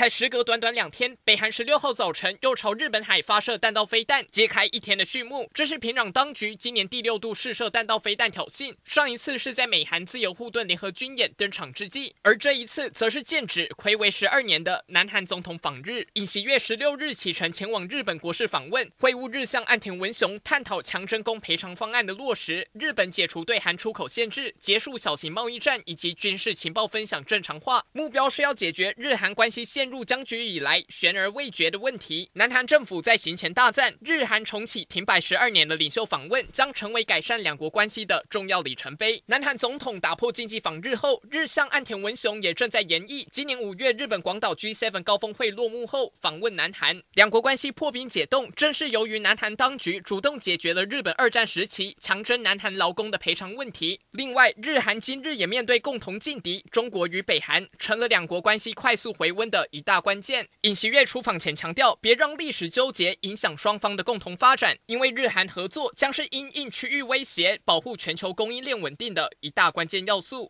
才时隔短短两天，北韩十六号早晨又朝日本海发射弹道飞弹，揭开一天的序幕。这是平壤当局今年第六度试射弹道飞弹挑衅，上一次是在美韩自由护盾联合军演登场之际，而这一次则是剑指睽违十二年的南韩总统访日。尹锡悦十六日启程前往日本国事访问，会晤日相岸田文雄，探讨强征工赔偿方案的落实，日本解除对韩出口限制，结束小型贸易战以及军事情报分享正常化，目标是要解决日韩关系陷入僵局以来悬而未决的问题，南韩政府在行前大赞，日韩重启停摆十二年的领袖访问将成为改善两国关系的重要里程碑。南韩总统打破禁忌访日后，日相岸田文雄也正在研议，今年五月日本广岛 G7 高峰会落幕后访问南韩，两国关系破冰解冻，正是由于南韩当局主动解决了日本二战时期强征南韩劳工的赔偿问题。另外，日韩今日也面对共同劲敌中国与北韩，成了两国关系快速回温的一大关。键，尹锡悦出访前强调，别让历史纠结影响双方的共同发展，因为日韩合作将是因应区域威胁、保护全球供应链稳定的一大关键要素。